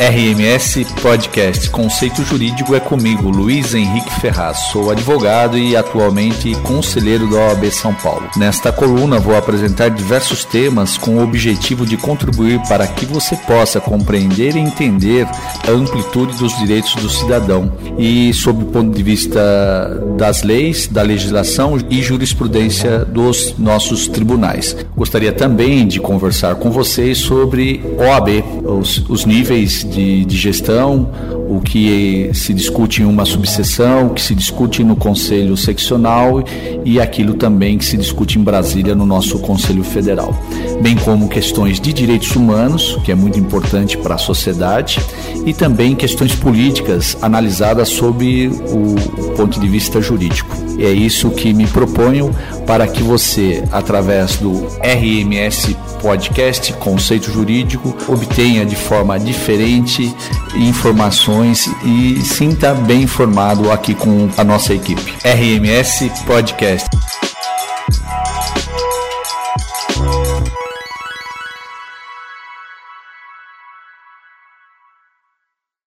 RMS Podcast Conceito Jurídico é comigo, Luiz Henrique Ferraz. Sou advogado e atualmente conselheiro da OAB São Paulo. Nesta coluna vou apresentar diversos temas com o objetivo de contribuir para que você possa compreender e entender a amplitude dos direitos do cidadão e sob o ponto de vista das leis, da legislação e jurisprudência dos nossos tribunais. Gostaria também de conversar com vocês sobre OAB, os, os níveis de, de gestão, o que se discute em uma subseção, o que se discute no Conselho Seccional e aquilo também que se discute em Brasília no nosso Conselho Federal, bem como questões de direitos humanos, que é muito importante para a sociedade, e também questões políticas analisadas sob o ponto de vista jurídico. E é isso que me proponho para que você, através do RMS Podcast Conceito Jurídico, obtenha de forma diferente informações e sinta bem informado aqui com a nossa equipe. RMS Podcast.